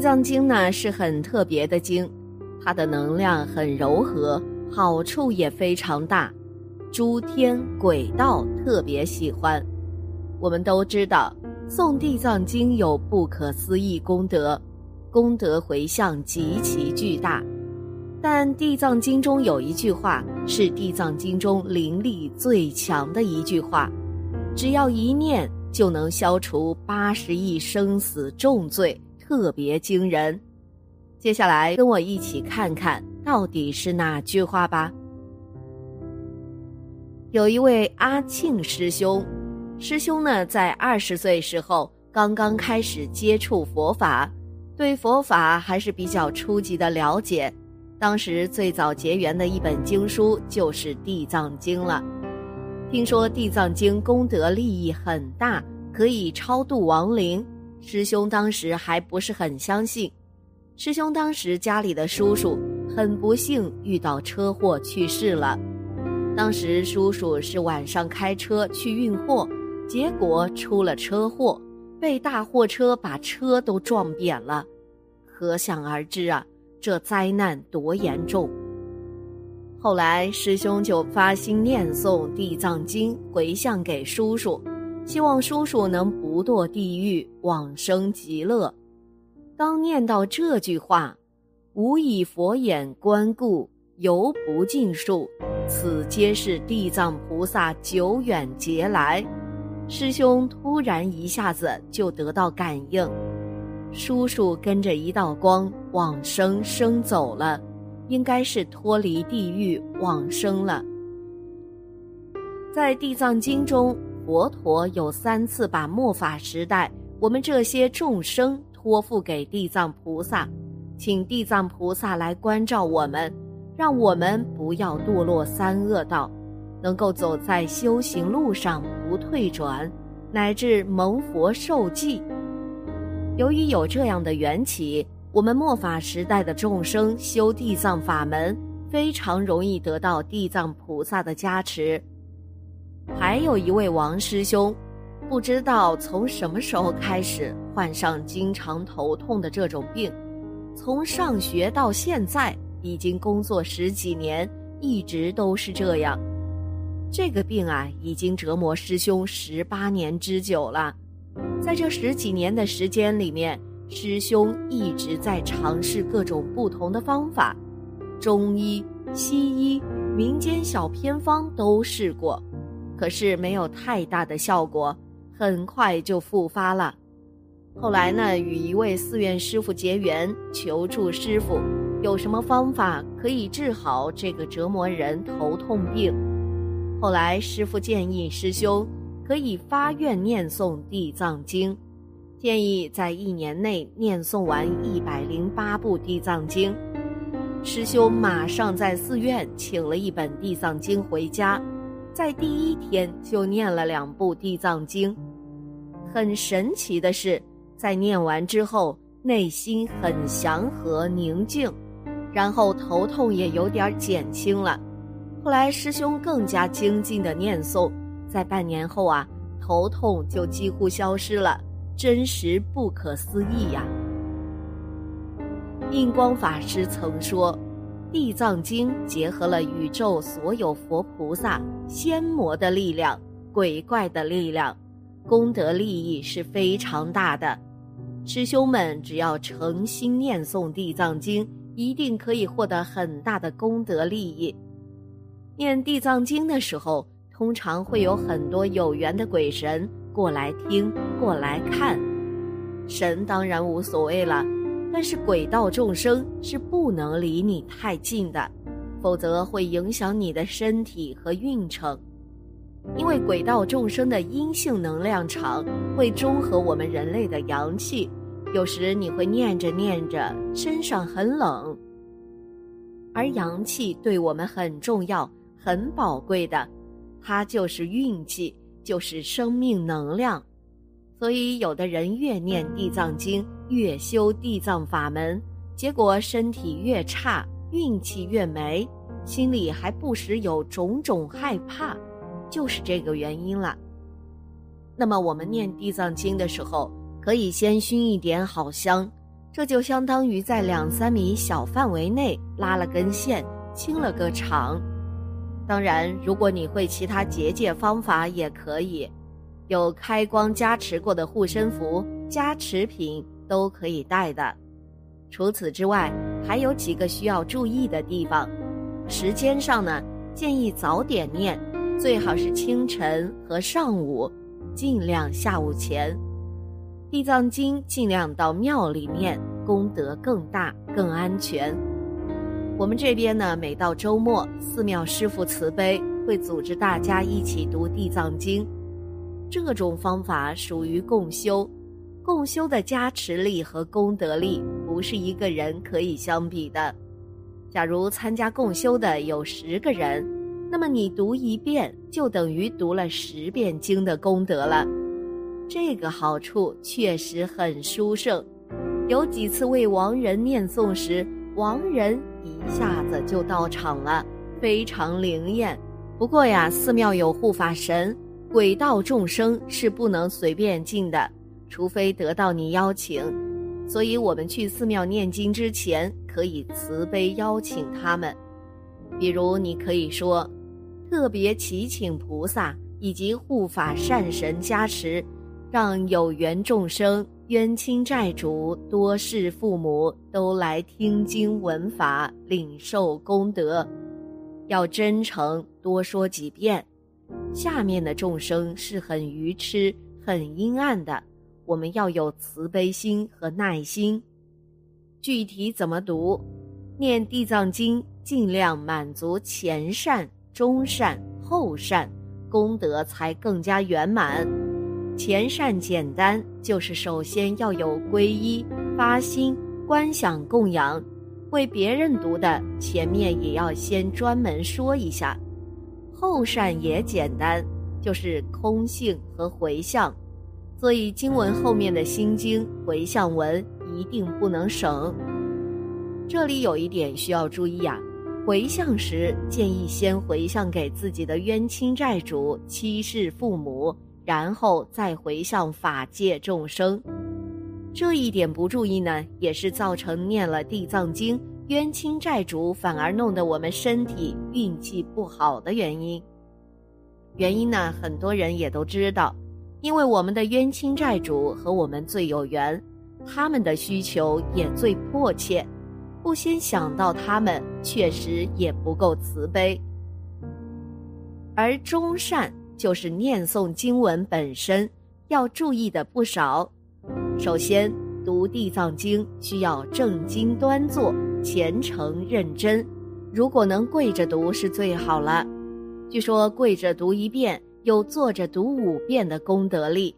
地藏经呢是很特别的经，它的能量很柔和，好处也非常大，诸天鬼道特别喜欢。我们都知道，诵地藏经有不可思议功德，功德回向极其巨大。但地藏经中有一句话是地藏经中灵力最强的一句话，只要一念就能消除八十亿生死重罪。特别惊人，接下来跟我一起看看到底是哪句话吧。有一位阿庆师兄，师兄呢在二十岁时候刚刚开始接触佛法，对佛法还是比较初级的了解。当时最早结缘的一本经书就是《地藏经》了。听说《地藏经》功德利益很大，可以超度亡灵。师兄当时还不是很相信，师兄当时家里的叔叔很不幸遇到车祸去世了。当时叔叔是晚上开车去运货，结果出了车祸，被大货车把车都撞扁了。可想而知啊，这灾难多严重。后来师兄就发心念诵《地藏经》，回向给叔叔。希望叔叔能不堕地狱，往生极乐。当念到这句话，“吾以佛眼观故，犹不尽数，此皆是地藏菩萨久远劫来。”师兄突然一下子就得到感应，叔叔跟着一道光往生生走了，应该是脱离地狱往生了。在《地藏经》中。佛陀有三次把末法时代我们这些众生托付给地藏菩萨，请地藏菩萨来关照我们，让我们不要堕落三恶道，能够走在修行路上不退转，乃至蒙佛受记。由于有这样的缘起，我们末法时代的众生修地藏法门，非常容易得到地藏菩萨的加持。还有一位王师兄，不知道从什么时候开始患上经常头痛的这种病，从上学到现在已经工作十几年，一直都是这样。这个病啊，已经折磨师兄十八年之久了。在这十几年的时间里面，师兄一直在尝试各种不同的方法，中医、西医、民间小偏方都试过。可是没有太大的效果，很快就复发了。后来呢，与一位寺院师傅结缘，求助师傅有什么方法可以治好这个折磨人头痛病。后来师傅建议师兄可以发愿念诵《地藏经》，建议在一年内念诵完一百零八部《地藏经》。师兄马上在寺院请了一本《地藏经》回家。在第一天就念了两部《地藏经》，很神奇的是，在念完之后，内心很祥和宁静，然后头痛也有点减轻了。后来师兄更加精进的念诵，在半年后啊，头痛就几乎消失了，真实不可思议呀！印光法师曾说。《地藏经》结合了宇宙所有佛菩萨、仙魔的力量、鬼怪的力量，功德利益是非常大的。师兄们只要诚心念诵《地藏经》，一定可以获得很大的功德利益。念《地藏经》的时候，通常会有很多有缘的鬼神过来听、过来看，神当然无所谓了。但是鬼道众生是不能离你太近的，否则会影响你的身体和运程。因为鬼道众生的阴性能量场会中和我们人类的阳气，有时你会念着念着身上很冷，而阳气对我们很重要、很宝贵的，它就是运气，就是生命能量。所以，有的人越念地藏经，越修地藏法门，结果身体越差，运气越没，心里还不时有种种害怕，就是这个原因了。那么，我们念地藏经的时候，可以先熏一点好香，这就相当于在两三米小范围内拉了根线，清了个场。当然，如果你会其他结界方法也可以，有开光加持过的护身符、加持品都可以带的。除此之外，还有几个需要注意的地方。时间上呢，建议早点念，最好是清晨和上午，尽量下午前。地藏经尽量到庙里面，功德更大、更安全。我们这边呢，每到周末，寺庙师傅慈悲，会组织大家一起读地藏经。这种方法属于共修，共修的加持力和功德力不是一个人可以相比的。假如参加共修的有十个人，那么你读一遍就等于读了十遍经的功德了。这个好处确实很殊胜，有几次为亡人念诵时，亡人一下子就到场了，非常灵验。不过呀，寺庙有护法神，鬼道众生是不能随便进的，除非得到你邀请。所以我们去寺庙念经之前，可以慈悲邀请他们，比如你可以说，特别祈请菩萨以及护法善神加持。让有缘众生、冤亲债主、多世父母都来听经闻法，领受功德。要真诚，多说几遍。下面的众生是很愚痴、很阴暗的，我们要有慈悲心和耐心。具体怎么读？念地藏经，尽量满足前善、中善、后善，功德才更加圆满。前善简单，就是首先要有皈依、发心、观想、供养。为别人读的，前面也要先专门说一下。后善也简单，就是空性和回向。所以经文后面的心经回向文一定不能省。这里有一点需要注意啊，回向时建议先回向给自己的冤亲债主、妻室父母。然后再回向法界众生，这一点不注意呢，也是造成念了地藏经冤亲债主反而弄得我们身体运气不好的原因。原因呢，很多人也都知道，因为我们的冤亲债主和我们最有缘，他们的需求也最迫切，不先想到他们，确实也不够慈悲，而忠善。就是念诵经文本身要注意的不少。首先，读地藏经需要正经端坐、虔诚认真。如果能跪着读是最好了。据说跪着读一遍有坐着读五遍的功德力。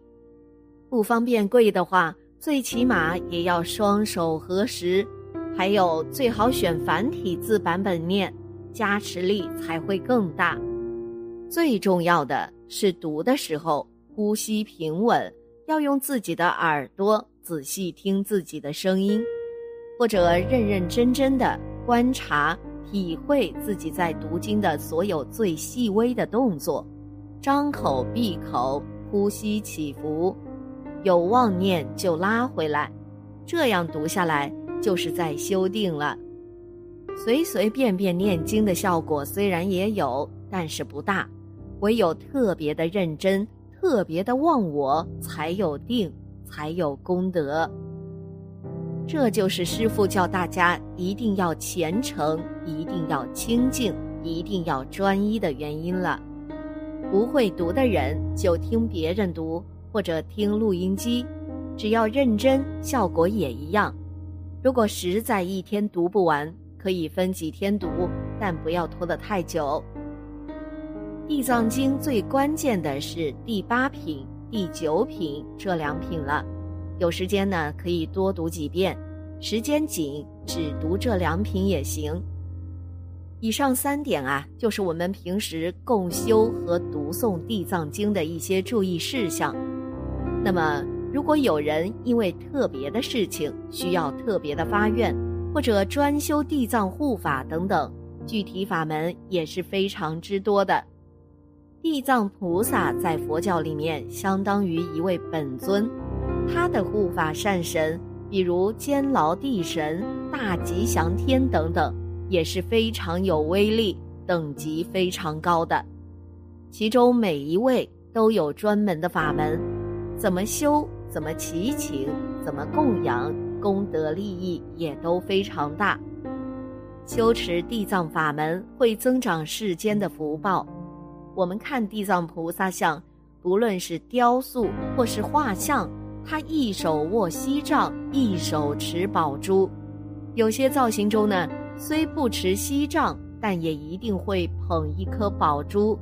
不方便跪的话，最起码也要双手合十，还有最好选繁体字版本念，加持力才会更大。最重要的是读的时候呼吸平稳，要用自己的耳朵仔细听自己的声音，或者认认真真的观察、体会自己在读经的所有最细微的动作，张口闭口、呼吸起伏，有妄念就拉回来，这样读下来就是在修定了。随随便便念经的效果虽然也有，但是不大。唯有特别的认真，特别的忘我，才有定，才有功德。这就是师父教大家一定要虔诚，一定要清净，一定要专一的原因了。不会读的人就听别人读，或者听录音机，只要认真，效果也一样。如果实在一天读不完，可以分几天读，但不要拖得太久。地藏经最关键的是第八品、第九品这两品了，有时间呢可以多读几遍，时间紧只读这两品也行。以上三点啊，就是我们平时共修和读诵地藏经的一些注意事项。那么，如果有人因为特别的事情需要特别的发愿，或者专修地藏护法等等，具体法门也是非常之多的。地藏菩萨在佛教里面相当于一位本尊，他的护法善神比如监牢地神、大吉祥天等等，也是非常有威力、等级非常高的。其中每一位都有专门的法门，怎么修、怎么祈请、怎么供养，功德利益也都非常大。修持地藏法门会增长世间的福报。我们看地藏菩萨像，不论是雕塑或是画像，他一手握锡杖，一手持宝珠。有些造型中呢，虽不持锡杖，但也一定会捧一颗宝珠。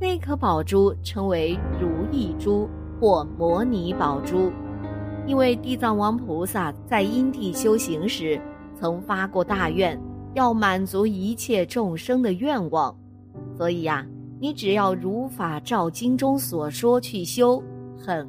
那颗宝珠称为如意珠或摩尼宝珠，因为地藏王菩萨在因地修行时，曾发过大愿。要满足一切众生的愿望，所以呀，你只要如法照经中所说去修，很